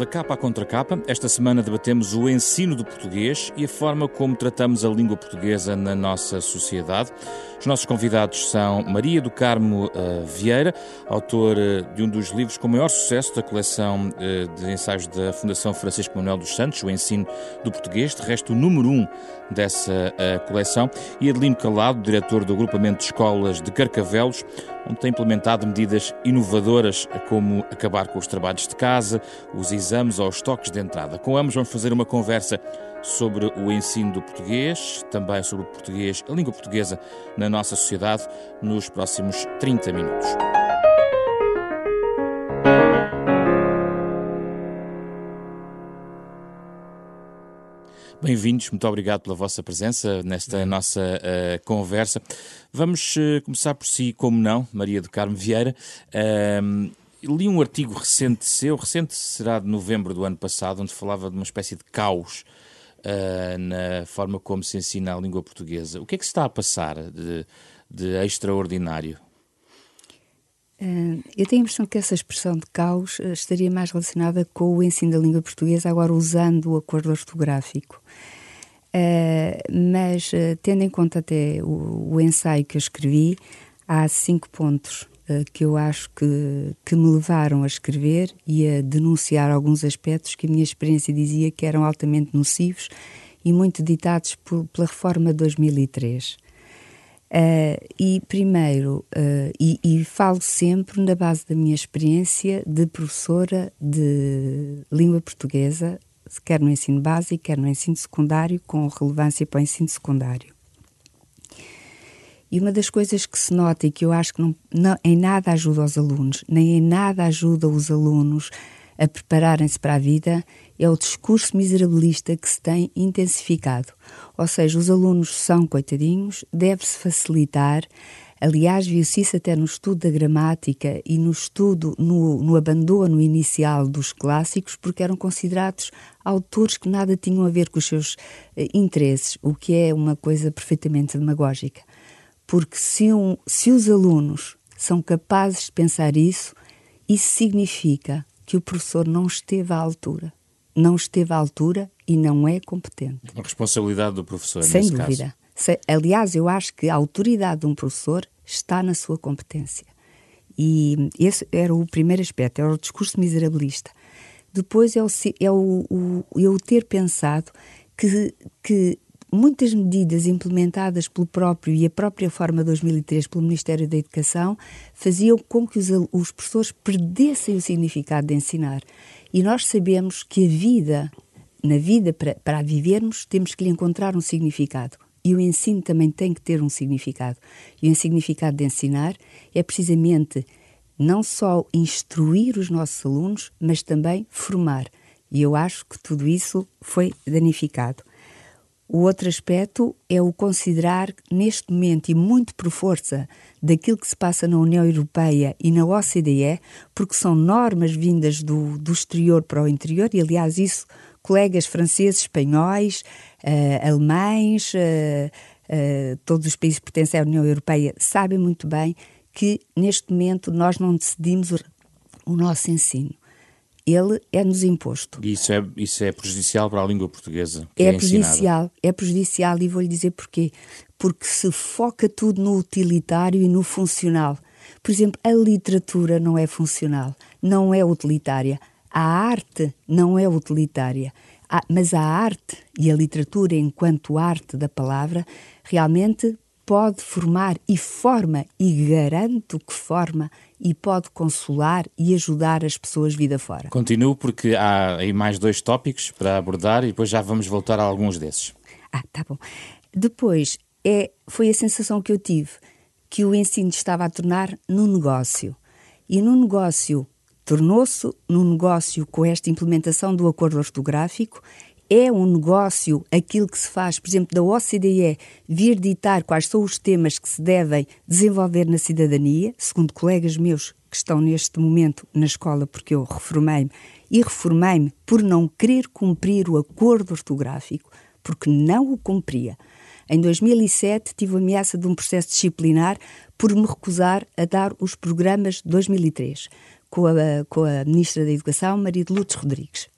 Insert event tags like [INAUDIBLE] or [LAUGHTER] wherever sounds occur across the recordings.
Da Capa Contra Capa. Esta semana debatemos o ensino do português e a forma como tratamos a língua portuguesa na nossa sociedade. Os nossos convidados são Maria do Carmo uh, Vieira, autora de um dos livros com maior sucesso da coleção uh, de ensaios da Fundação Francisco Manuel dos Santos, O Ensino do Português, de resto o número um dessa uh, coleção, e Adelino Calado, diretor do agrupamento de escolas de Carcavelos, onde tem implementado medidas inovadoras como acabar com os trabalhos de casa, os exames ou os toques de entrada. Com ambos vamos fazer uma conversa sobre o ensino do português, também sobre o português, a língua portuguesa na nossa sociedade, nos próximos 30 minutos. Bem-vindos, muito obrigado pela vossa presença nesta nossa uh, conversa. Vamos uh, começar por si, como não, Maria do Carmo Vieira. Uh, li um artigo recente seu, recente será de novembro do ano passado, onde falava de uma espécie de caos na forma como se ensina a língua portuguesa. O que é que se está a passar de, de extraordinário? Eu tenho a impressão que essa expressão de caos estaria mais relacionada com o ensino da língua portuguesa, agora usando o acordo ortográfico. Uh, mas, tendo em conta até o, ensaio que eu escrevi, há cinco pontos que eu acho que, que me levaram a escrever e a denunciar alguns aspectos que a minha experiência dizia que eram altamente nocivos e muito ditados por, pela reforma de 2003. E primeiro, e, e falo sempre na base da minha experiência de professora de língua portuguesa quer no ensino básico, quer no ensino secundário, com relevância para o ensino secundário. E uma das coisas que se nota e que eu acho que não, não, em nada ajuda os alunos, nem em nada ajuda os alunos a prepararem-se para a vida, é o discurso miserabilista que se tem intensificado. Ou seja, os alunos são coitadinhos, deve-se facilitar Aliás, viu-se isso até no estudo da gramática e no estudo, no, no abandono inicial dos clássicos, porque eram considerados autores que nada tinham a ver com os seus eh, interesses, o que é uma coisa perfeitamente demagógica. Porque se, um, se os alunos são capazes de pensar isso, isso significa que o professor não esteve à altura. Não esteve à altura e não é competente. Uma responsabilidade do professor, Sem dúvida. Caso. Aliás, eu acho que a autoridade de um professor está na sua competência. E esse era o primeiro aspecto, era o discurso miserabilista. Depois é o, é o, o, eu ter pensado que, que muitas medidas implementadas pelo próprio e a própria forma 2003 pelo Ministério da Educação faziam com que os, os professores perdessem o significado de ensinar. E nós sabemos que a vida, na vida para, para a vivermos, temos que lhe encontrar um significado. E o ensino também tem que ter um significado. E o significado de ensinar é precisamente não só instruir os nossos alunos, mas também formar. E eu acho que tudo isso foi danificado. O outro aspecto é o considerar, neste momento, e muito por força daquilo que se passa na União Europeia e na OCDE, porque são normas vindas do, do exterior para o interior, e aliás, isso colegas franceses, espanhóis, uh, alemães, uh, uh, todos os países que pertencem à União Europeia sabem muito bem que neste momento nós não decidimos o, o nosso ensino. Ele é-nos imposto. E isso é, isso é prejudicial para a língua portuguesa? É, é prejudicial, é prejudicial e vou-lhe dizer porquê. Porque se foca tudo no utilitário e no funcional. Por exemplo, a literatura não é funcional, não é utilitária. A arte não é utilitária, mas a arte e a literatura, enquanto arte da palavra, realmente pode formar e forma, e garanto que forma, e pode consolar e ajudar as pessoas vida fora. Continuo porque há aí mais dois tópicos para abordar e depois já vamos voltar a alguns desses. Ah, tá bom. Depois, é, foi a sensação que eu tive que o ensino estava a tornar num negócio. E num negócio tornou-se num negócio com esta implementação do acordo ortográfico. É um negócio aquilo que se faz, por exemplo, da OCDE vir ditar quais são os temas que se devem desenvolver na cidadania, segundo colegas meus que estão neste momento na escola, porque eu reformei-me e reformei-me por não querer cumprir o acordo ortográfico, porque não o cumpria. Em 2007 tive ameaça de um processo disciplinar por me recusar a dar os programas de 2003 com a, com a Ministra da Educação, Maria de Lourdes Rodrigues.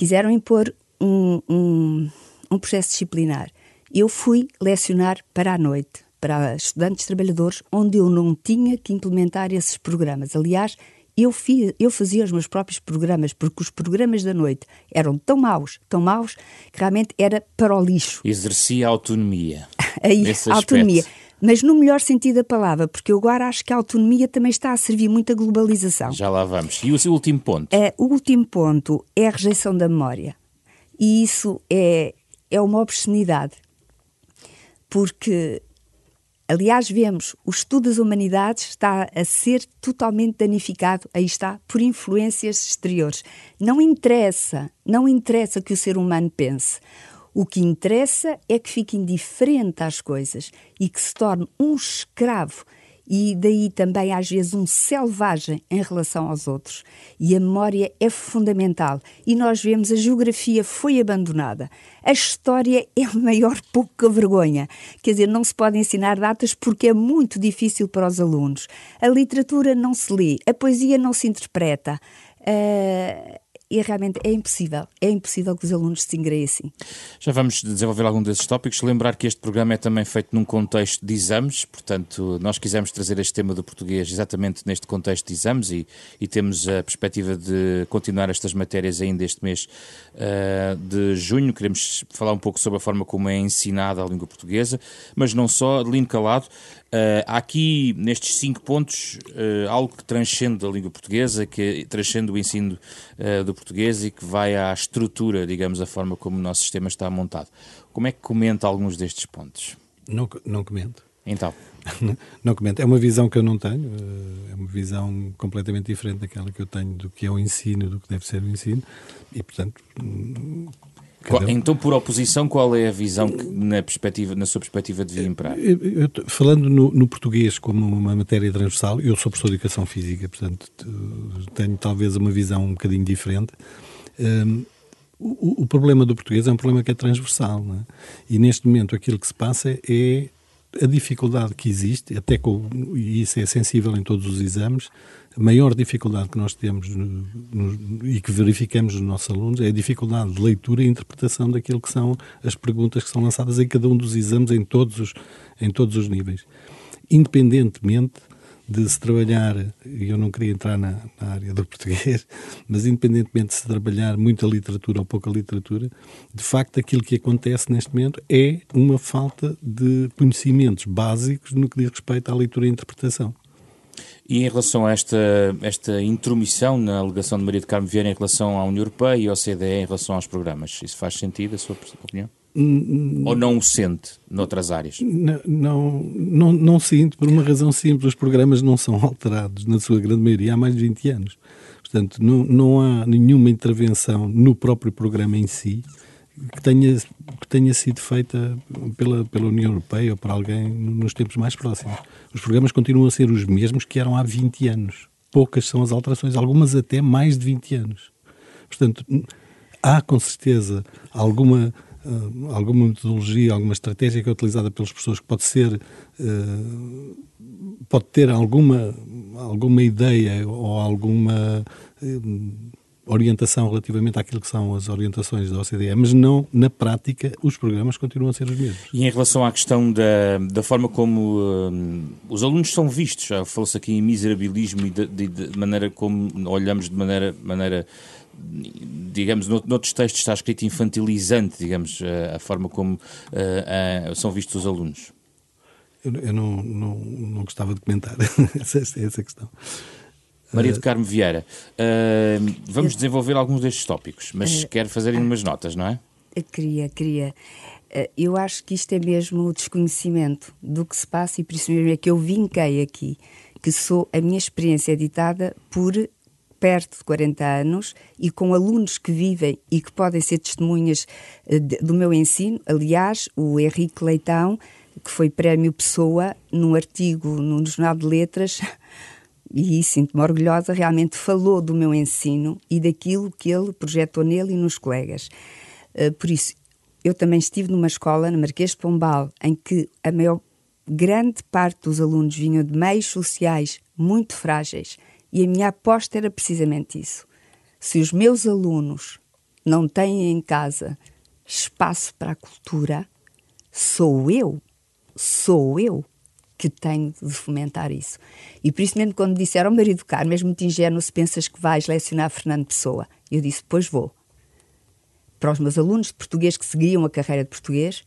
Quiseram impor um, um, um processo disciplinar. Eu fui lecionar para a noite, para estudantes trabalhadores, onde eu não tinha que implementar esses programas. Aliás, eu, fiz, eu fazia os meus próprios programas, porque os programas da noite eram tão maus, tão maus, que realmente era para o lixo. Exercia autonomia. [LAUGHS] Aí, autonomia. Mas no melhor sentido da palavra, porque eu agora acho que a autonomia também está a servir muito a globalização. Já lá vamos. E o seu último ponto? É, o último ponto é a rejeição da memória. E isso é, é uma obscenidade. Porque Aliás, vemos o estudo das humanidades está a ser totalmente danificado, aí está, por influências exteriores. Não interessa, não interessa que o ser humano pense. O que interessa é que fique indiferente às coisas e que se torne um escravo e daí também às vezes um selvagem em relação aos outros. E a memória é fundamental. E nós vemos a geografia foi abandonada. A história é a maior [LAUGHS] pouca vergonha. Quer dizer, não se pode ensinar datas porque é muito difícil para os alunos. A literatura não se lê, a poesia não se interpreta. Uh, e realmente é impossível, é impossível que os alunos se ingressem. Já vamos desenvolver algum desses tópicos. Lembrar que este programa é também feito num contexto de exames, portanto, nós quisemos trazer este tema do português exatamente neste contexto de exames e, e temos a perspectiva de continuar estas matérias ainda este mês uh, de junho. Queremos falar um pouco sobre a forma como é ensinada a língua portuguesa, mas não só, de lindo calado. Uh, há aqui, nestes cinco pontos, uh, algo que transcende a língua portuguesa, que transcende o ensino uh, do português e que vai à estrutura, digamos, a forma como o nosso sistema está montado. Como é que comenta alguns destes pontos? Não, não comento. Então? não, [LAUGHS] não comento. É uma visão que eu não tenho, é uma visão completamente diferente daquela que eu tenho do que é o ensino, do que deve ser o ensino, e, portanto, qual, então, por oposição, qual é a visão que, na, perspectiva, na sua perspectiva, devia imperar? Eu, eu, falando no, no, português como uma matéria transversal, eu sou professor de Educação Física, portanto, tenho talvez uma visão um bocadinho diferente. Um, o, o, problema do português é um problema que é transversal, é? e neste momento aquilo que se passa é a dificuldade que existe, até com, e isso é sensível em todos os exames, a maior dificuldade que nós temos no, no, e que verificamos nos nossos alunos é a dificuldade de leitura e interpretação daquilo que são as perguntas que são lançadas em cada um dos exames, em todos os, em todos os níveis. Independentemente de se trabalhar, e eu não queria entrar na, na, área do [LAUGHS] português, mas independentemente de se trabalhar muita literatura ou pouca literatura, de facto aquilo que acontece neste momento é uma falta de conhecimentos básicos no que diz respeito à leitura e interpretação. E em relação a esta, esta intromissão na alegação de Maria de Carmo Vieira em relação à União Europeia e ao CDE em relação aos programas, isso faz sentido, a sua opinião? Ou não o sente noutras áreas? Não, não, não, não sinto, por uma razão simples. Os programas não são [LAUGHS] alterados, na sua grande maioria, há mais de 20 anos. Portanto, não, não há nenhuma intervenção no próprio programa em si que tenha, que tenha sido feita pela, pela União Europeia ou por alguém nos tempos mais próximos. Os programas continuam a ser os mesmos que eram há 20 anos. Poucas são as alterações, algumas até mais de 20 anos. Portanto, há com certeza alguma uh, alguma metodologia, alguma estratégia que é utilizada pelas pessoas que pode ser uh, pode ter alguma alguma ideia ou alguma uh, orientação relativamente àquilo que são as orientações da OCDE, mas não, na prática, os programas continuam a ser os mesmos. E em relação à questão da, da forma como uh, os alunos são vistos, já falou-se aqui em miserabilismo e de, de, de, maneira como olhamos de maneira, maneira digamos, noutros textos está escrito infantilizante, digamos, a, a forma como uh, são vistos os alunos. Eu, eu não, não, não, gostava de comentar [LAUGHS] essa, essa questão. Maria de Carmo Vieira, uh, vamos desenvolver alguns destes tópicos, mas uh, quero fazer umas notas, não é? Queria, queria. Eu acho que isto é mesmo o desconhecimento do que se passa e por isso mesmo é que eu vinquei aqui, que sou a minha experiência editada por perto de 40 anos e com alunos que vivem e que podem ser testemunhas do meu ensino. Aliás, o Henrique Leitão, que foi prémio Pessoa, num artigo no Jornal de Letras, [LAUGHS] e sinto-me orgulhosa, realmente falou do meu ensino e daquilo que ele projetou nele e nos colegas. Eh, por isso, eu também estive numa escola, na Marquês de Pombal, em que a maior grande parte dos alunos vinham de meios sociais muito frágeis e a minha aposta era precisamente isso. Se os meus alunos não têm em casa espaço para a cultura, sou eu, sou eu que tenho de fomentar isso. E por isso mesmo quando disseram, oh, marido caro, mesmo muito ingênuo, se pensas que vais lecionar Fernando Pessoa, eu disse, pois vou. Para os meus alunos de português que seguiam a carreira de português,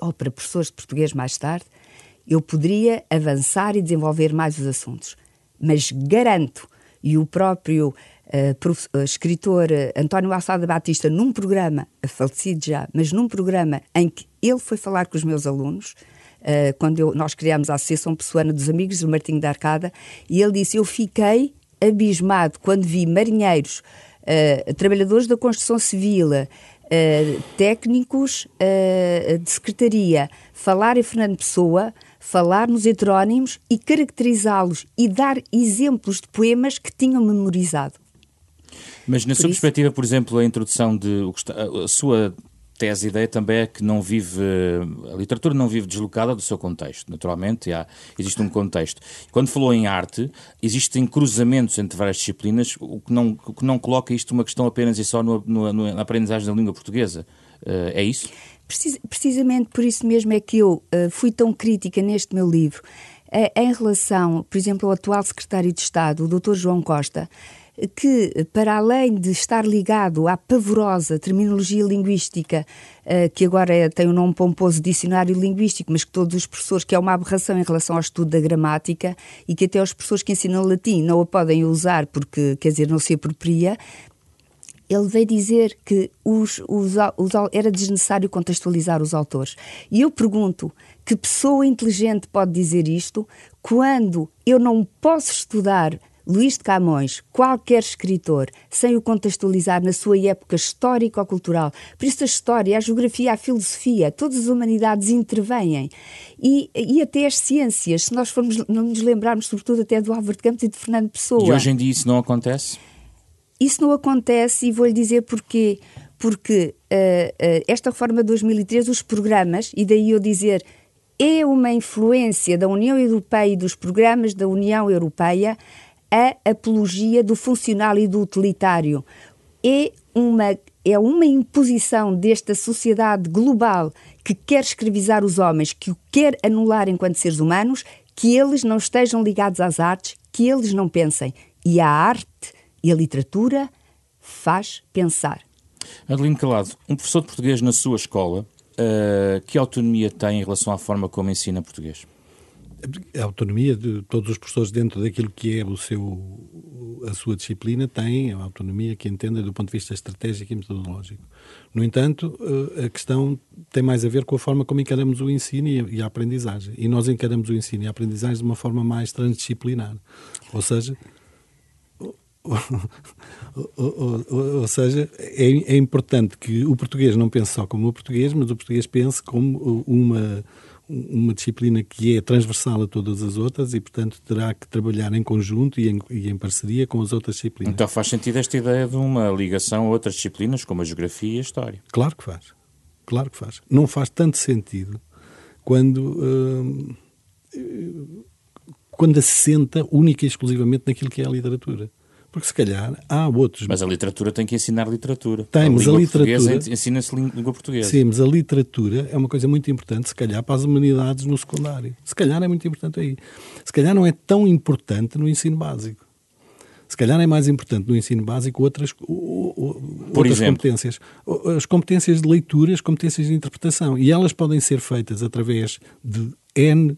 ou para professores de português mais tarde, eu poderia avançar e desenvolver mais os assuntos. Mas garanto, e o próprio uh, escritor uh, António Alçada Batista, num programa, falecido já, mas num programa em que ele foi falar com os meus alunos, uh, quando eu, nós criámos a Associação Pessoana dos Amigos do Martinho da Arcada, e ele disse: Eu fiquei abismado quando vi marinheiros, uh, trabalhadores da construção civil, uh, técnicos de secretaria, falar em Fernando Pessoa, falar nos heterónimos e caracterizá-los e dar exemplos de poemas que tinham memorizado. Mas na por sua isso... perspectiva, por exemplo, a introdução de a sua tese, a ideia também é que não vive, a literatura não vive deslocada do seu contexto, naturalmente, há, existe um contexto. Quando falou em arte, existem cruzamentos entre várias disciplinas, o que não, o que não coloca isto uma questão apenas e só no, no, no, na aprendizagem da língua portuguesa. Uh, é isso? Precis, precisamente por isso mesmo é que eu uh, fui tão crítica neste meu livro. Uh, em relação, por exemplo, ao atual secretário de Estado, o Dr. João Costa, que, para além de estar ligado à pavorosa terminologia linguística, uh, que agora é, tem o um nome pomposo dicionário linguístico, mas que todos os professores, que é uma aberração em relação ao estudo da gramática, e que até os professores que ensinam latim não a podem usar porque, quer dizer, não se apropria, ele veio dizer que os, os, os, era desnecessário contextualizar os autores. E eu pergunto: que pessoa inteligente pode dizer isto quando eu não posso estudar Luís de Camões, qualquer escritor, sem o contextualizar na sua época histórica ou cultural. Por isso, a história, a geografia, a filosofia, todas as humanidades intervêm. E, e até as ciências, se nós formos não nos lembrarmos, sobretudo, até do Álvaro de Campos e de Fernando Pessoa. E hoje em dia isso não acontece? Isso não acontece e vou-lhe dizer porquê. Porque uh, uh, esta reforma de 2013, os programas, e daí eu dizer é uma influência da União Europeia e dos programas da União Europeia a apologia do funcional e do utilitário. É uma, é uma imposição desta sociedade global que quer escravizar os homens, que o quer anular enquanto seres humanos, que eles não estejam ligados às artes, que eles não pensem. E a arte e a literatura faz pensar. Adeline Calado, um professor de português na sua escola, uh, que autonomia tem em relação à forma como ensina português? A autonomia de todos os professores dentro daquilo que é o seu, a sua disciplina tem a autonomia que entenda do ponto de vista estratégico e metodológico. No entanto, eh, a questão tem mais a ver com a forma como encaramos o ensino e a aprendizagem. E nós encaramos o ensino e a aprendizagem de uma forma mais transdisciplinar. Ou seja, ou, ou, ou, ou, seja, é, é, importante que o português não pense só como o português, mas o português pense como uma, uma disciplina que é transversal a todas as outras e, portanto, terá que trabalhar em conjunto e em, e em, parceria com as outras disciplinas. Então faz sentido esta ideia de uma ligação a outras disciplinas, como a geografia e a história? Claro que faz. Claro que faz. Não faz tanto sentido quando, uh, quando assenta única e exclusivamente naquilo que é a literatura. Porque se calhar há outros. Mas a literatura tem que ensinar literatura. Tem, a mas a literatura. Ensina-se língua portuguesa. Sim, mas a literatura é uma coisa muito importante, se calhar, para as humanidades no secundário. Se calhar é muito importante aí. Se calhar não é tão importante no ensino básico. Se calhar é mais importante no ensino básico outras, outras exemplo? competências. As competências de leitura, as competências de interpretação. E elas podem ser feitas através de N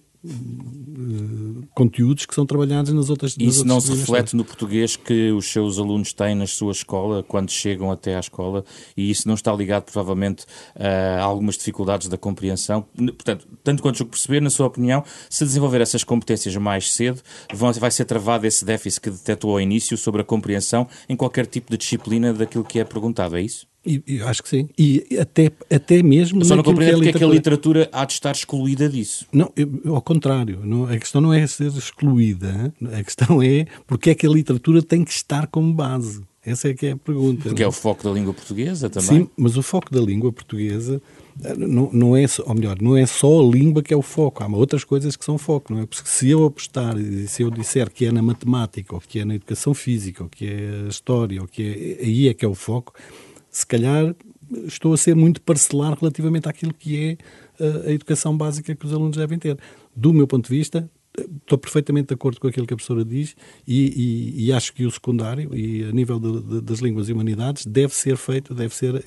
conteúdos que são trabalhados nas outras Isso não se reflete no português que os seus alunos têm na sua escola quando chegam até à escola e isso não está ligado provavelmente a algumas dificuldades da compreensão. Portanto, tanto quanto eu perceber, na sua opinião, se desenvolver essas competências mais cedo, vai ser travado esse déficit que detectou ao início sobre a compreensão em qualquer tipo de disciplina daquilo que é perguntado, é isso? E, eu acho que sim. E até, até mesmo. Eu só não compreendo porque é que a literatura há de estar excluída disso. Não, eu, ao contrário. Não, a questão não é ser excluída. A questão é porque é que a literatura tem que estar como base. Essa é que é a pergunta. Porque é o foco da língua portuguesa também. Sim, mas o foco da língua portuguesa eh, não, não é, ou melhor, não é só a língua que é o foco, há outras coisas que são foco, não é? Porque se eu apostar, se eu disser que é na matemática, ou que é na educação física, ou que é a história, ou que é, aí é que é o foco, se calhar estou a ser muito parcelar relativamente àquilo que é eh, a educação básica que os alunos devem ter. Do meu ponto de vista, estou perfeitamente de acordo com aquilo que a professora diz e, e, e acho que o secundário, e a nível de, de, das línguas e humanidades, deve ser feito, deve ser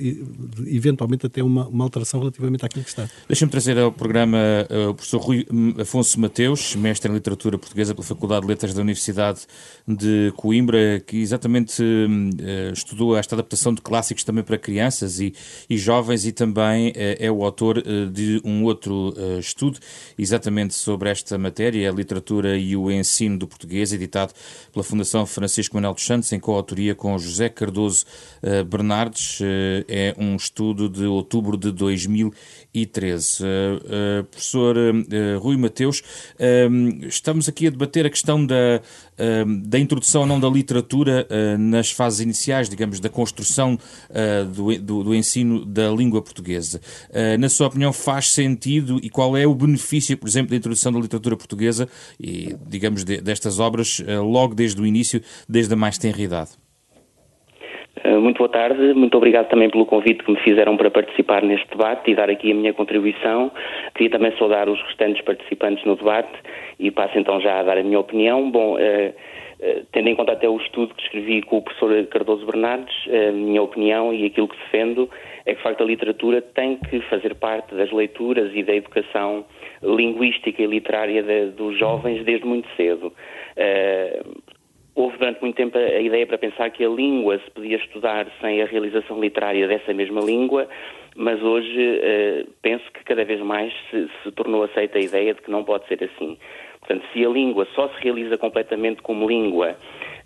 eventualmente até uma, uma alteração relativamente àquilo que está. Deixa-me trazer ao programa uh, o professor Rui Afonso Mateus, mestre em Literatura Portuguesa pela Faculdade de Letras da Universidade de Coimbra, que exatamente uh, estudou esta adaptação de clássicos também para crianças e, e jovens e também uh, é o autor de um outro estudo exatamente sobre esta matéria, literatura e o ensino do português, editado pela Fundação Francisco Manuel dos Santos, em coautoria com José Cardoso uh, Bernardes. Uh, é um estudo de outubro de 2013. Uh, professor Rui Mateus, estamos aqui a debater a questão da, da introdução não da literatura nas fases iniciais, digamos, da construção do, do, do ensino da língua portuguesa. Na sua opinião, faz sentido e qual é o benefício, por exemplo, da introdução da literatura portuguesa e, digamos, de, destas obras eh, logo desde o início, desde a mais tenra idade? Eh, muito boa tarde, muito obrigado também pelo convite que me fizeram para participar neste debate e dar aqui a minha contribuição. Queria também saudar os restantes participantes no debate e passo então já a dar a minha opinião. Bom, uh, tendo em conta até o estudo que escrevi com o professor Cardoso Bernardes, a minha opinião e aquilo que defendo é que, de facto, a literatura tem que fazer parte das leituras e da educação linguística e literária dos jovens desde muito cedo. Houve durante muito tempo a ideia para pensar que a língua se podia estudar sem a realização literária dessa mesma língua, mas hoje uh, penso que cada vez mais se, se tornou aceita a ideia de que não pode ser assim. Portanto, se a língua só se realiza completamente como língua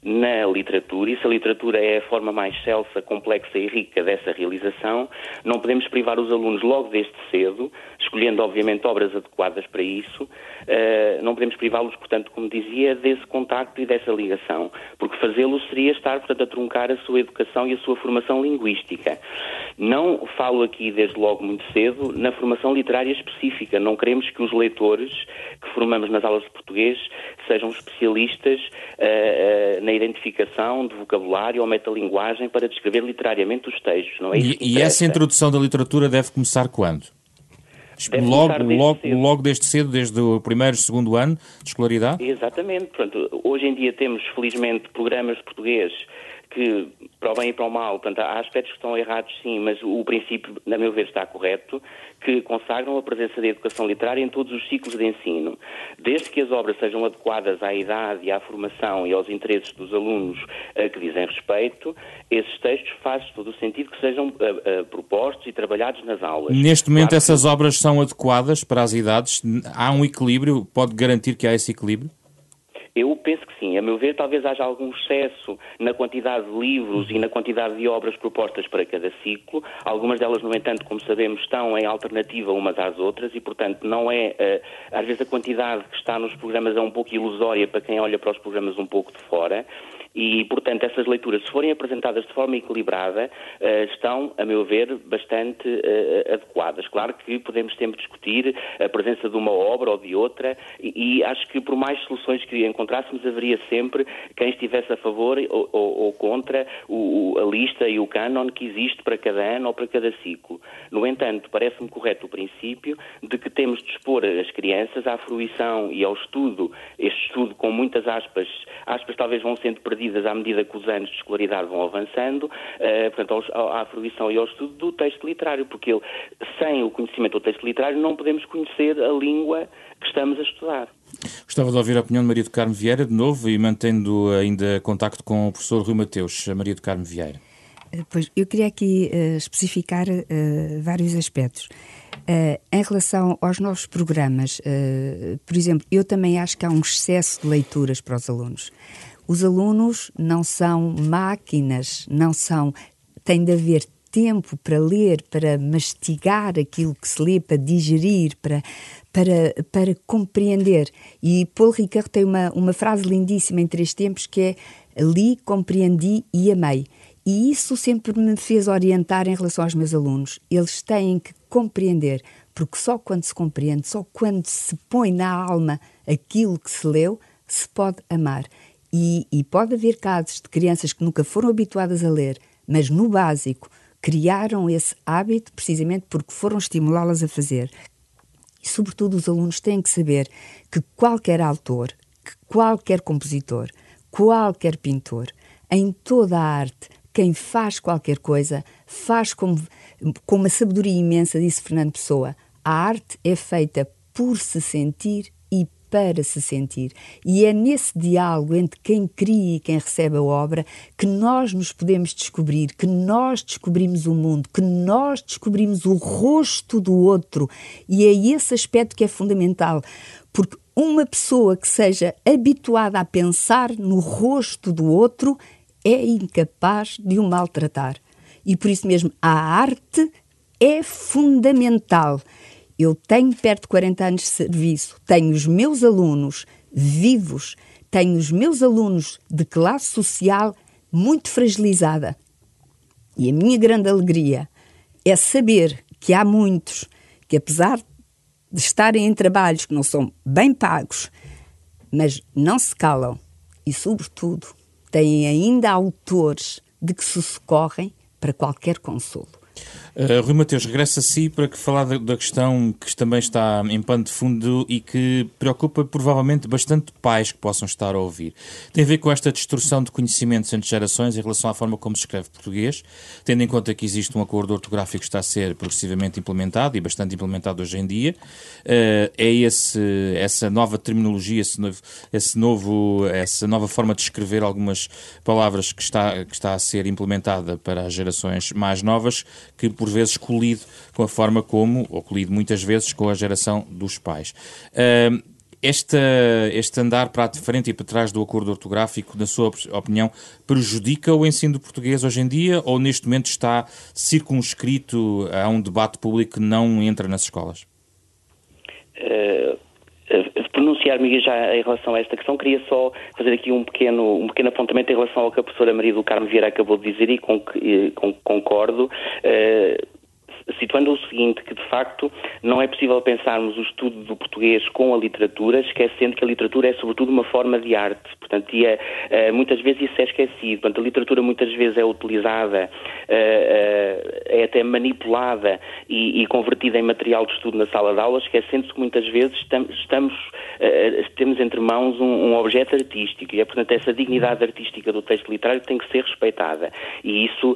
na literatura, e se a literatura é a forma mais celsa, complexa e rica dessa realização, não podemos privar os alunos logo desde cedo, escolhendo obviamente obras adequadas para isso, uh, não podemos privá-los, portanto, como dizia, desse contacto e dessa ligação, porque fazê-lo seria estar, portanto, a truncar a sua educação e a sua formação linguística. Não falo aqui, desde logo muito cedo, na formação literária específica. Não queremos que os leitores que formamos nas aulas de português sejam especialistas uh, uh, na identificação de vocabulário ou metalinguagem para descrever literariamente os textos. Não é e, e essa introdução da literatura deve começar quando? Deve logo, logo, cedo. logo desde cedo, desde o primeiro, segundo ano de escolaridade? Exatamente. Portanto, hoje em dia temos, felizmente, programas de português que, para o bem e para o mal, portanto, há aspectos que estão errados, sim, mas o princípio, na meu ver, está correto, que consagram a presença da educação literária em todos os ciclos de ensino. Desde que as obras sejam adequadas à idade e à formação e aos interesses dos alunos a que dizem respeito, esses textos faz todo o sentido que sejam uh, uh, propostos e trabalhados nas aulas. Neste momento, claro essas que... obras são adequadas para as idades? Há um equilíbrio? Pode garantir que há esse equilíbrio? Eu penso que sim. A meu ver, talvez haja algum excesso na quantidade de livros e na quantidade de obras propostas para cada ciclo. Algumas delas, no entanto, como sabemos, estão em alternativa umas às outras e, portanto, não é. Eh, às vezes a quantidade que está nos programas é um pouco ilusória para quem olha para os programas um pouco de fora. E, portanto, essas leituras, se forem apresentadas de forma equilibrada, uh, estão, a meu ver, bastante uh, adequadas. Claro que podemos sempre discutir a presença de uma obra ou de outra, e, acho que por mais soluções que encontrássemos, haveria sempre quem estivesse a favor ou, ou, ou contra o, a lista e o cânon que existe para cada ano ou para cada ciclo. No entanto, parece-me correto o princípio de que temos de expor as crianças à fruição e ao estudo, este estudo com muitas aspas, aspas talvez vão sendo perdidas à medida que os anos de escolaridade vão avançando, uh, portanto, à fruição e ao estudo do texto literário, porque ele, sem o conhecimento do texto literário não podemos conhecer a língua que estamos a estudar. Gostava de ouvir a opinião de Maria do Carmo Vieira, de novo, e mantendo ainda contacto com o professor Rui Mateus. Maria do Carmo Vieira. Eh, pois, eu queria aqui uh, especificar uh, vários aspectos. Uh, em relação aos novos programas, por exemplo, eu também acho que há um excesso de leituras para os alunos. Os alunos não são máquinas, não são. Tem de haver tempo para ler, para mastigar aquilo que se lê, para digerir, para, para, para compreender. E Paul Ricoeur tem uma, uma frase lindíssima em Três Tempos que é li, compreendi e amei. E isso sempre me fez orientar em relação aos meus alunos. Eles têm que compreender, porque só quando se compreende, só quando se põe na alma aquilo que se leu, se pode amar. E, e pode haver casos de crianças que nunca foram habituadas a ler, mas no básico criaram esse hábito precisamente porque foram estimulá-las a fazer. E, sobretudo, os alunos têm que saber que qualquer autor, que qualquer compositor, qualquer pintor, em toda a arte, quem faz qualquer coisa, faz com, com uma sabedoria imensa, disse Fernando Pessoa. A arte é feita por se sentir para se sentir. E é nesse diálogo entre quem cria e quem recebe a obra que nós nos podemos descobrir, que nós descobrimos o mundo, que nós descobrimos o rosto do outro. E é esse aspecto que é fundamental, porque uma pessoa que seja habituada a pensar no rosto do outro é incapaz de o maltratar. E por isso mesmo a arte é fundamental. Eu tenho perto de 40 anos de serviço, tenho os meus alunos vivos, tenho os meus alunos de classe social muito fragilizada. E a minha grande alegria é saber que há muitos que, apesar de estarem em trabalhos que não são bem pagos, mas não se calam e, sobretudo, têm ainda autores de que se socorrem para qualquer consolo. Uh, Rui Mateus, regressa a si para que falar da, questão que também está em pano de fundo e que preocupa provavelmente bastante pais que possam estar a ouvir. Tem a ver com esta destruição de conhecimentos entre gerações em relação à forma como se escreve português, tendo em conta que existe um acordo ortográfico que está a ser progressivamente implementado e bastante implementado hoje em dia. Uh, é esse, essa nova terminologia, esse novo, esse novo, essa nova forma de escrever algumas palavras que está, que está a ser implementada para as gerações mais novas, que por vezes colido com a forma como, ou colido muitas vezes com a geração dos pais. Uh, esta, este andar para a frente e para trás do acordo ortográfico, na sua opinião, prejudica o ensino português hoje em dia ou neste momento está circunscrito a um debate público que não entra nas escolas? Uh, pronunciar-me já em relação a esta questão, queria só fazer aqui um pequeno, um pequeno apontamento em relação ao que a professora Maria do Carmo Vieira acabou de dizer e com, com, concordo. Uh, situando o seguinte, que de facto não é possível pensarmos o estudo do português com a literatura, esquecendo que a literatura é sobretudo uma forma de arte. Portanto, e é, é, muitas vezes isso é esquecido. Portanto, a literatura muitas vezes é utilizada, é, é até manipulada e, e, convertida em material de estudo na sala de aula, esquecendo-se que muitas vezes estamos, estamos temos entre mãos um, um, objeto artístico e é, portanto, essa dignidade artística do texto literário tem que ser respeitada. E isso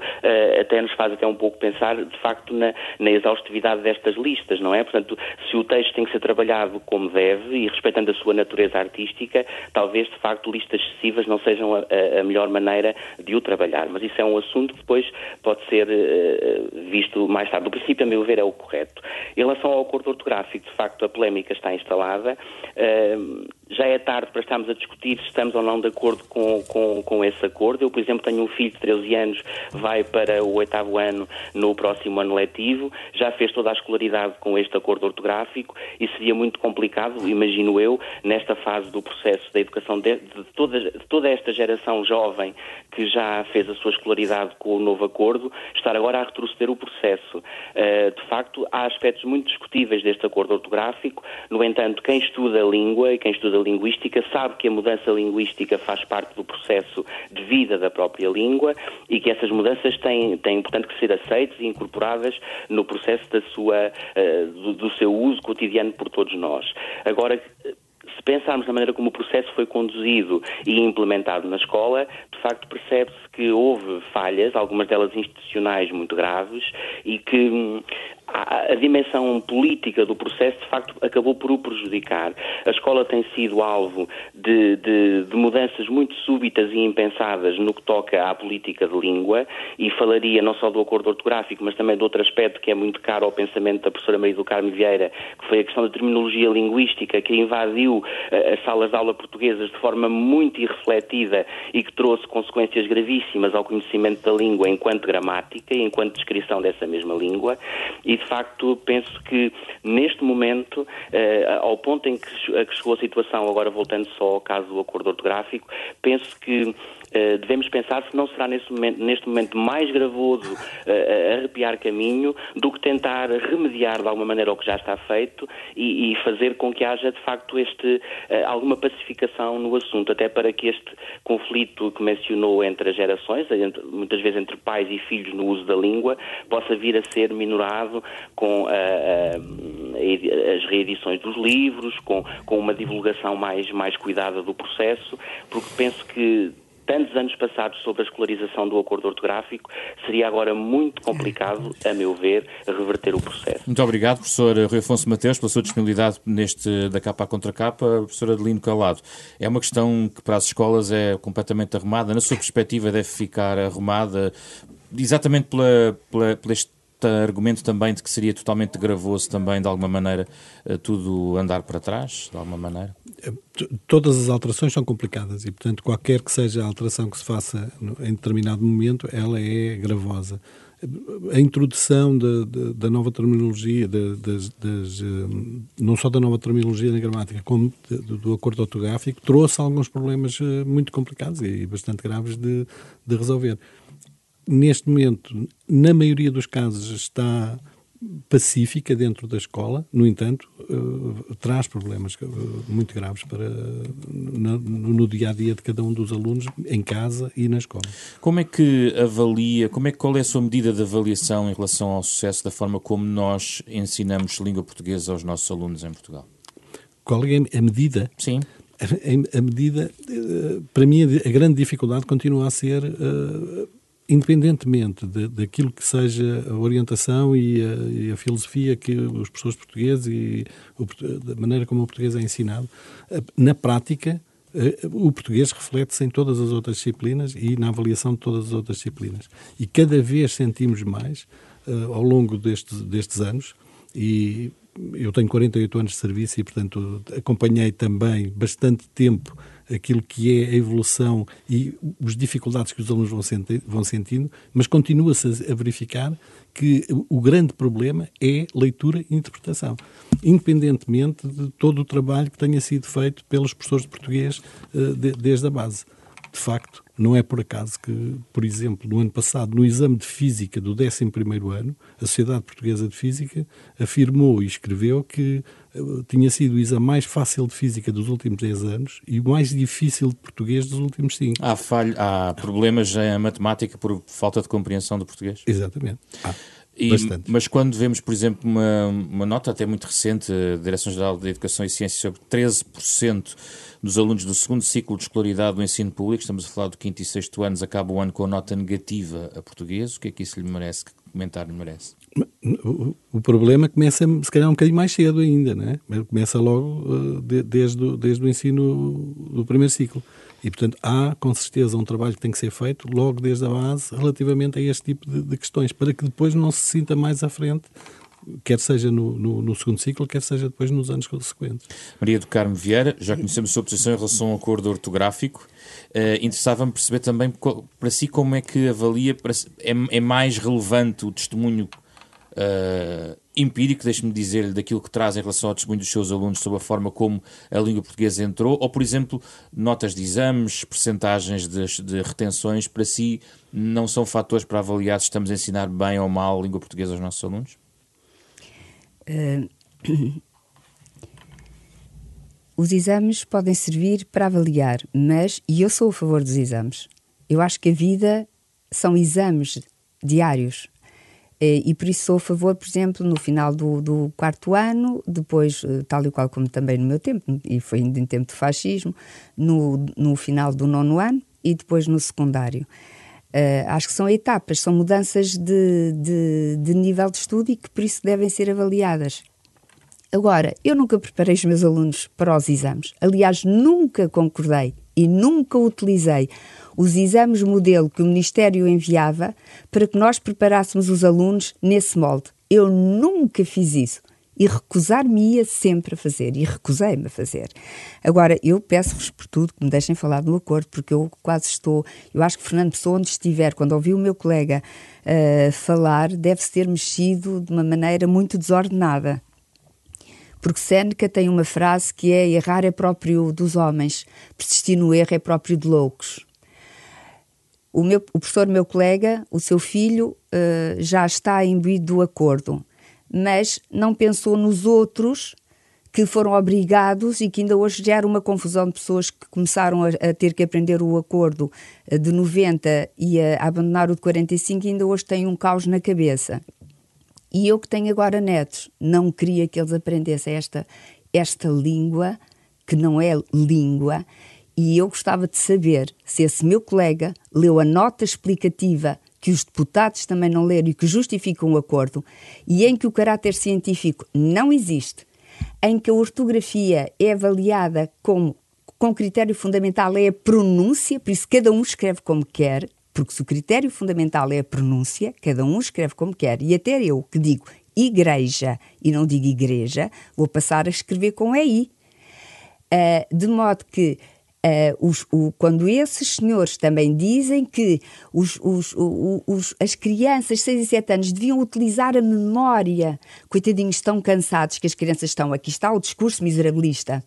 até nos faz até um pouco pensar, de facto, na, na exaustividade destas listas, não é? Portanto, se o texto tem que ser trabalhado como deve e respeitando a sua natureza artística, talvez, de facto, listas excessivas não sejam a, a melhor maneira de o trabalhar. Mas isso é um assunto que depois pode ser uh, visto mais tarde. O princípio, a meu ver, é o correto. Em relação ao acordo ortográfico, de facto, a polémica está instalada. Uh, já é tarde para estarmos a discutir se estamos ou não de acordo com, com, com esse acordo. Eu, por exemplo, tenho um filho de 13 anos, vai para o oitavo ano no próximo ano letivo, já fez toda a escolaridade com este acordo ortográfico e seria muito complicado, imagino eu, nesta fase do processo da educação de, de, toda, de toda esta geração jovem que já fez a sua escolaridade com o novo acordo, estar agora a retroceder o processo. Uh, de facto, há aspectos muito discutíveis deste acordo ortográfico, no entanto, quem estuda a língua e quem estuda linguística sabe que a mudança linguística faz parte do processo de vida da própria língua e que essas mudanças têm, têm portanto, que ser aceitas e incorporadas no processo da sua, uh, do, do seu uso cotidiano por todos nós. Agora, se pensarmos na maneira como o processo foi conduzido e implementado na escola, de facto percebe-se que houve falhas, algumas delas institucionais muito graves, e que hum, a, dimensão política do processo, de facto, acabou por o prejudicar. A escola tem sido alvo de, de, de, mudanças muito súbitas e impensadas no que toca à política de língua, e falaria não só do acordo ortográfico, mas também de outro aspecto que é muito caro ao pensamento da professora Maria do Carmo Vieira, que foi a questão da terminologia linguística, que invadiu uh, as salas de aula portuguesas de forma muito irrefletida e que trouxe consequências gravíssimas ao conhecimento da língua enquanto gramática e enquanto descrição dessa mesma língua. E de facto, penso que neste momento, eh, ao ponto em que chegou a situação, agora voltando só ao caso do acordo ortográfico, penso que eh, devemos pensar se não será neste momento, neste momento mais gravoso uh, arrepiar caminho do que tentar remediar de alguma maneira o que já está feito e, e fazer com que haja de facto este, uh, alguma pacificação no assunto, até para que este conflito que mencionou entre as gerações, entre, muitas vezes entre pais e filhos no uso da língua, possa vir a ser minorado com as reedições dos livros, com, com uma divulgação mais, mais cuidada do processo, porque penso que tantos anos passados sobre a escolarização do acordo ortográfico, seria agora muito complicado, a meu ver, reverter o processo. Muito obrigado, professor Rui Afonso Mateus, pela sua disponibilidade neste da capa contra capa. Professor Adelino Calado, é uma questão que para as escolas é completamente arrumada. Na sua perspectiva, deve ficar arrumada exatamente pela, pela, pela este argumento também de que seria totalmente gravoso também, de alguma maneira, eh, tudo andar para trás, de alguma maneira? Eh, todas as alterações são complicadas e, portanto, qualquer que seja a alteração que se faça em determinado momento, ela é gravosa. A introdução da, da, da nova terminologia, das, das, eh, não só da nova terminologia na gramática, como do, do acordo ortográfico, trouxe alguns problemas muito complicados e bastante graves de, de resolver neste momento, na maioria dos casos, está pacífica dentro da escola, no entanto, uh, traz problemas uh, muito graves para no, no, dia a dia de cada um dos alunos, em casa e na escola. Como é que avalia, como é, qual é a sua medida de avaliação em relação ao sucesso da forma como nós ensinamos língua portuguesa aos nossos alunos em Portugal? Qual é a medida? Sim. A, a medida, uh, para mim, a grande dificuldade continua a ser independentemente de, daquilo que seja a orientação e a, e a, filosofia que os professores portugueses e o, da maneira como o português é ensinado, na prática, o português reflete-se em todas as outras disciplinas e na avaliação de todas as outras disciplinas. E cada vez sentimos mais, ao longo destes, destes anos, e eu tenho 48 anos de serviço e, portanto, acompanhei também bastante tempo aquilo que é a evolução e as dificuldades que os alunos vão, senti vão sentindo, mas continua-se a verificar que o grande problema é leitura e interpretação, independentemente de todo o trabalho que tenha sido feito pelos professores de português de, desde a base. De facto, não é por acaso que, por exemplo, no ano passado, no exame de Física do 11º ano, a Sociedade Portuguesa de Física afirmou e escreveu que eh, tinha sido o exame mais fácil de Física dos últimos 10 anos e o mais difícil de Português dos últimos 5. Há, falho, há problemas em matemática por falta de compreensão do português? Exatamente. E, mas quando vemos, por exemplo, uma, uma nota até muito recente da Direção-Geral de Educação e Ciência sobre 13% dos alunos do segundo ciclo de escolaridade do ensino público, estamos a falar do quinto e sexto anos, acaba o ano com nota negativa a português, o que é que isso lhe merece? Que comentário lhe merece? O, problema começa, se calhar, um bocadinho mais cedo ainda, não é? Começa logo de, desde, desde o ensino do primeiro ciclo. E, portanto, há com certeza um trabalho que tem que ser feito logo desde a base relativamente a este tipo de, de questões, para que depois não se sinta mais à frente quer seja no, no, no, segundo ciclo, quer seja depois nos anos subsequentes. Maria do Carmo Vieira, já conhecemos a sua posição em relação ao acordo ortográfico. Uh, Interessava-me perceber também para si como é que avalia, é, é mais relevante o testemunho uh, empírico, deixe-me dizer-lhe, daquilo que traz em relação ao testemunho dos seus alunos sobre a forma como a língua portuguesa entrou, ou, por exemplo, notas de exames, percentagens de, de retenções, para si não são fatores para avaliar se estamos a ensinar bem ou mal a língua portuguesa aos nossos alunos? Uh, os exames podem servir para avaliar, mas, e eu sou a favor dos exames, eu acho que a vida são exames diários. Eh, e por isso sou a favor, por exemplo, no final do, do, quarto ano, depois, eh, tal e qual como também no meu tempo, e foi ainda em tempo de fascismo, no, no final do nono ano e depois no secundário. Uh, acho que são etapas, são mudanças de, de, de nível de estudo e que por isso devem ser avaliadas. Agora, eu nunca preparei os meus alunos para os exames. Aliás, nunca concordei e nunca utilizei os exames modelo que o Ministério enviava para que nós preparássemos os alunos nesse molde. Eu nunca fiz isso e recusar-me-ia sempre a fazer, e recusei-me a fazer. Agora, eu peço-vos por tudo que me deixem falar do acordo, porque eu quase estou. Eu acho que Fernando Pessoa, onde estiver, quando ouviu o meu colega uh, falar, deve-se ter mexido de uma maneira muito desordenada. Porque Seneca tem uma frase que é: errar é próprio dos homens, persistir no erro é próprio de loucos. O, meu, o professor, meu colega, o seu filho, uh, já está imbuído do acordo, mas não pensou nos outros que foram obrigados e que ainda hoje gera uma confusão de pessoas que começaram a, a, ter que aprender o acordo eh, de 90 e a, a abandonar o de 45 e ainda hoje têm um caos na cabeça. E eu que tenho agora netos, não queria que eles aprendessem esta, esta língua, que não é língua, e eu gostava de saber se esse meu colega leu a nota explicativa que os deputados também não leram e que justificam o acordo, e em que o caráter científico não existe, em que a ortografia é avaliada como com critério fundamental é a pronúncia, por isso cada um escreve como quer, porque se o critério fundamental é a pronúncia, cada um escreve como quer. E até eu, que digo igreja e não digo igreja, vou passar a escrever com EI. Uh, de modo que Uh, os, o, quando esses senhores também dizem que os, os, os, as crianças de 6 e 7 anos deviam utilizar a memória, coitadinhos, estão cansados que as crianças estão. Aqui está o discurso miserabilista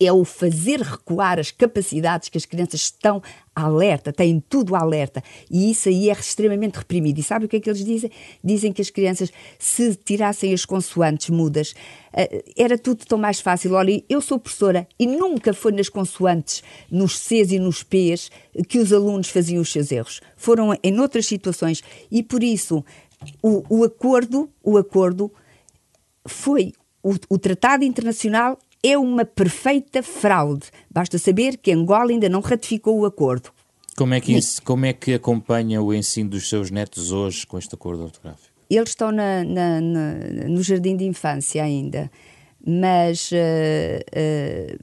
é o fazer recuar as capacidades que as crianças estão alerta, têm tudo alerta. E isso aí é extremamente reprimido. E sabe o que é que eles dizem? Dizem que as crianças, se tirassem as consoantes mudas, eh, era tudo tão mais fácil. Olha, eu sou professora e nunca foi nas consoantes, nos Cs e nos Ps, que os alunos faziam os seus erros. Foram em outras situações. E por isso, o, o acordo, o acordo foi o, o tratado internacional é uma perfeita fraude. Basta saber que Angola ainda não ratificou o acordo. Como é que, como é que acompanha o ensino dos seus netos hoje com este acordo ortográfico? Eles estão na, na, na, no jardim de infância ainda, mas, uh, uh,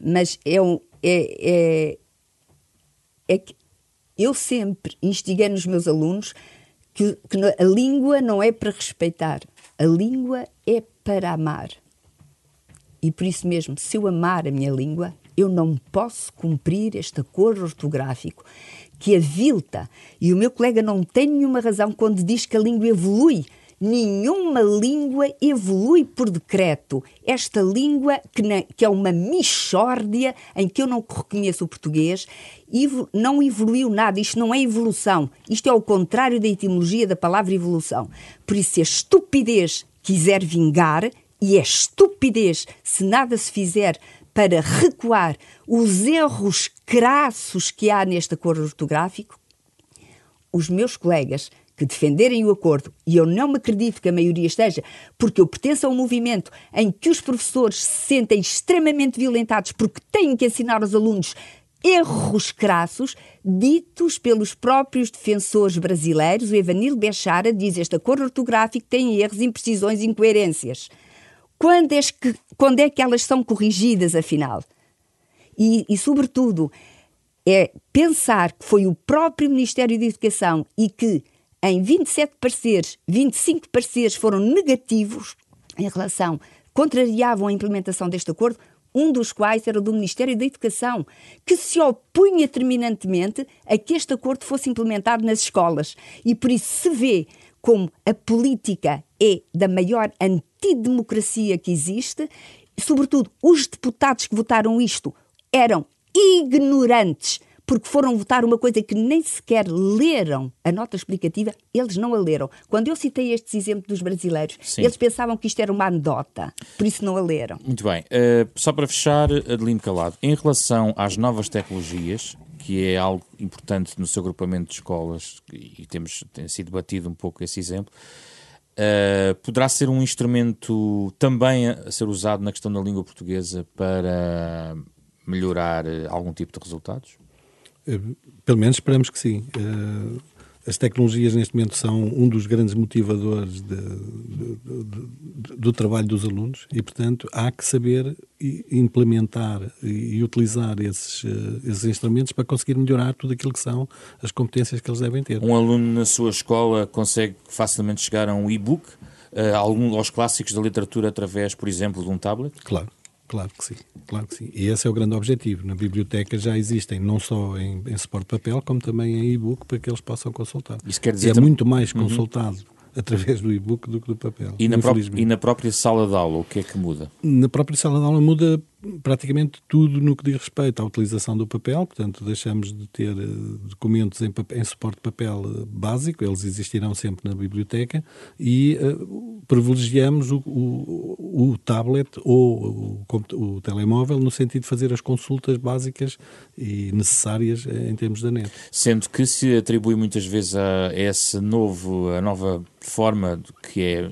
mas é, um, é, é, é que eu sempre instiguei nos meus alunos que, que a língua não é para respeitar, a língua é para amar. E por isso mesmo, se eu amar a minha língua, eu não posso cumprir este acordo ortográfico que avilta. E o meu colega não tem nenhuma razão quando diz que a língua evolui. Nenhuma língua evolui por decreto. Esta língua, que, na, que é uma mixórdia em que eu não reconheço o português, não evoluiu nada. Isto não é evolução. Isto é o contrário da etimologia da palavra evolução. Por isso, se a estupidez quiser vingar, e é estupidez se nada se fizer para recuar os erros crassos que há neste acordo ortográfico, os meus colegas que defenderem o acordo, e eu não me acredito que a maioria esteja, porque eu pertenço a um movimento em que os professores se sentem extremamente violentados porque têm que ensinar aos alunos erros crassos ditos pelos próprios defensores brasileiros. O Evanil Bechara diz este acordo ortográfico tem erros, imprecisões e incoerências. Quando é, que, quando é que elas são corrigidas, afinal? E, e, sobretudo, é pensar que foi o próprio Ministério da Educação e que em 27 pareceres, 25 pareceres foram negativos em relação, contrariavam a implementação deste acordo, um dos quais era do Ministério da Educação, que se opunha terminantemente a que este acordo fosse implementado nas escolas. E por isso se vê como a política é da maior antidemocracia que existe, e, sobretudo, os deputados que votaram isto eram ignorantes, porque foram votar uma coisa que nem sequer leram a nota explicativa, eles não a leram. Quando eu citei estes exemplos dos brasileiros, Sim. eles pensavam que isto era uma anedota, por isso não a leram. Muito bem. Uh, só para fechar, Adelino Calado, em relação às novas tecnologias, que é algo importante no seu agrupamento de escolas, e temos tem sido batido um pouco esse exemplo, uh, poderá ser um instrumento também a ser usado na questão da língua portuguesa para melhorar algum tipo de resultados? Pelo menos esperamos que sim. As tecnologias, neste momento, são um dos grandes motivadores de, de, de, do trabalho dos alunos e, portanto, há que saber implementar e utilizar esses, eh, esses instrumentos para conseguir melhorar tudo aquilo que são as competências que eles devem ter. Um aluno na sua escola consegue facilmente chegar a um e-book, uh, algum, aos clássicos da literatura, através, por exemplo, de um tablet? Claro. Claro que sim, claro que sim. E esse é o grande objetivo. Na biblioteca já existem, não só em, em suporte papel, como também em e-book, para que eles possam consultar. Isso quer dizer... E é muito mais uhum. consultado uhum [LAUGHS] através do e-book do que do papel. E na, e na, própria sala de aula, o que é que muda? Na própria sala de aula muda praticamente tudo no que diz respeito à utilização do papel, portanto, deixamos de ter eh, documentos em, papel, em suporte de papel eh, básico, eles existirão sempre na biblioteca, e uh, privilegiamos o, o, o, tablet ou o, o, telemóvel no sentido de fazer as consultas básicas e necessárias em termos da net. Sendo que se atribui muitas vezes a esse novo, a nova forma que é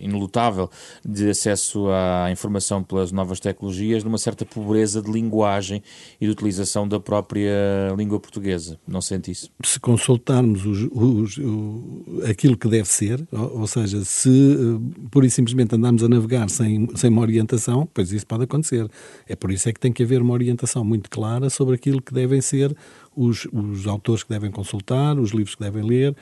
inelutável de acesso à informação pelas novas tecnologias, numa certa pobreza de linguagem e de utilização da própria língua portuguesa. Não sente isso? Se consultarmos os, os, aquilo que deve ser, ou, ou, seja, se uh, pura e simplesmente andamos a navegar sem, sem uma orientação, pois isso pode acontecer. É por isso é que tem que haver uma orientação muito clara sobre aquilo que devem ser os, os autores que devem consultar, os livros que devem ler,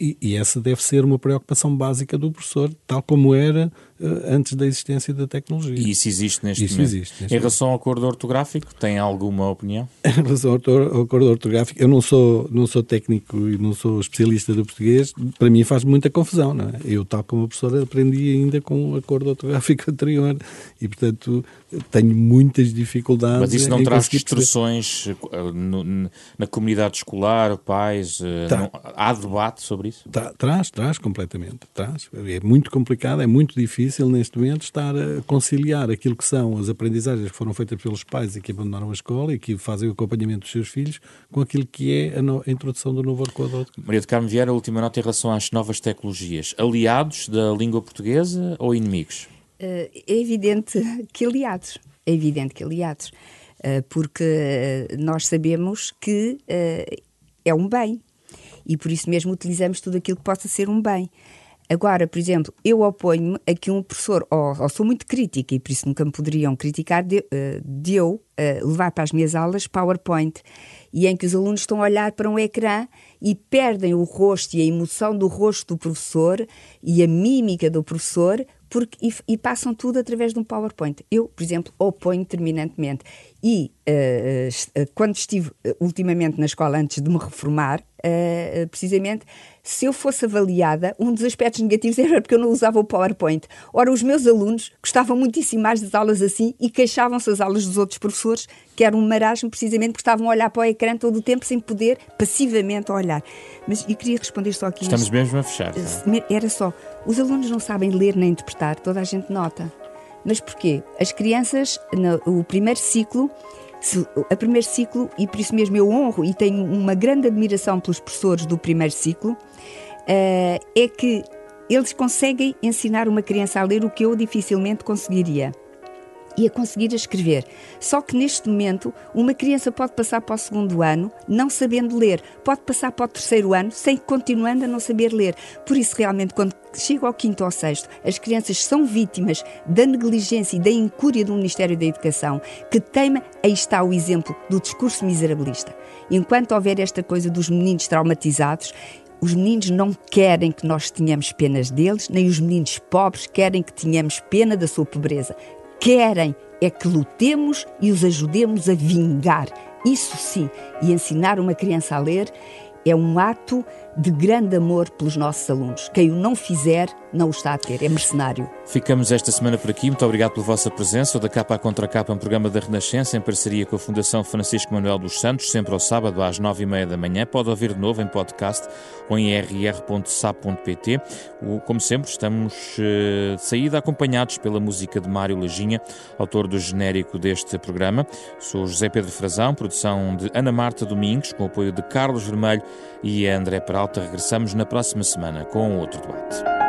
e, e, essa deve ser uma preocupação básica do professor, tal como era uh, antes da existência da tecnologia. E isso existe neste isso momento? Existe, neste em relação ao acordo ortográfico, tem alguma opinião? [LAUGHS] Em relação ao acordo ortográfico, eu não sou, não sou técnico e não sou especialista do português, para mim faz muita confusão, não é? Eu, tal como a professora, aprendi ainda com o acordo ortográfico [LAUGHS] anterior e, portanto, tenho muitas dificuldades. Mas isso não traz instruções eh, na comunidade escolar, pais? Eh, tá. Não, há debate sobre isso? Tá, traz, traz completamente. Traz. É muito complicado, é muito difícil neste momento estar a conciliar aquilo que são as aprendizagens que foram feitas pelos pais e que abandonaram a escola e que fazem o acompanhamento dos seus filhos com aquilo que é a, no, a introdução do novo arcoador. Maria de Carmo Vieira, a última nota em relação às novas tecnologias. Aliados da língua portuguesa ou inimigos? Uh, é evidente que aliados. É evidente que aliados. Uh, porque nós sabemos que uh, é um bem e por isso mesmo utilizamos tudo aquilo que possa ser um bem. Agora, por exemplo, eu oponho-me a que um professor, ou, ou, sou muito crítica e por isso nunca me poderiam criticar, de, de eu levar para as minhas aulas PowerPoint e em que os alunos estão a olhar para um ecrã e perdem o rosto e a emoção do rosto do professor e a mímica do professor porque, e, e, passam tudo através de um PowerPoint. Eu, por exemplo, oponho terminantemente. E uh, uh, quando estive uh, ultimamente na escola, antes de me reformar, precisamente, se eu fosse avaliada, um dos aspectos negativos [LAUGHS] era porque eu não usava o PowerPoint. Ora, os meus alunos gostavam muitíssimo mais das aulas assim e queixavam-se das aulas dos outros professores, que era um marasmo precisamente porque estavam a olhar para o ecrã todo o tempo sem poder passivamente olhar. Mas eu queria responder só aqui. Estamos mesmo a fechar. Tá? Era só, os alunos não sabem ler nem interpretar, toda a gente nota. Mas porquê? As crianças, no o primeiro ciclo, a primeiro ciclo, e por isso mesmo eu honro e tenho uma grande admiração pelos professores do primeiro ciclo, uh, é que eles conseguem ensinar uma criança a ler o que eu dificilmente conseguiria e a conseguir escrever. Só que neste momento, uma criança pode passar para o segundo ano não sabendo ler, pode passar para o terceiro ano sem continuando a não saber ler. Por isso, realmente, quando chega ao quinto ou sexto, as crianças são vítimas da negligência e da incúria do Ministério da Educação, que teima, aí está o exemplo do discurso miserabilista. Enquanto houver esta coisa dos meninos traumatizados, os meninos não querem que nós tenhamos penas deles, nem os meninos pobres querem que tenhamos pena da sua pobreza querem é que lutemos e os ajudemos a vingar. Isso sim, e ensinar uma criança a ler é um ato de grande amor pelos nossos alunos. Quem o não fizer, não o está a ter, é mercenário. Ficamos esta semana por aqui. Muito obrigado pela vossa presença. O da Capa à Contra Capa, um programa da Renascença, em parceria com a Fundação Francisco Manuel dos Santos, sempre ao sábado às nove e meia da manhã. Pode ouvir de novo em podcast ou em rr.sap.pt. Como sempre, estamos eh, de saída acompanhados pela música de Mário Lajinha, autor do genérico deste programa. Sou José Pedro Frazão, produção de Ana Marta Domingos, com apoio de Carlos Vermelho e André Peralta. Regressamos na próxima semana com outro debate.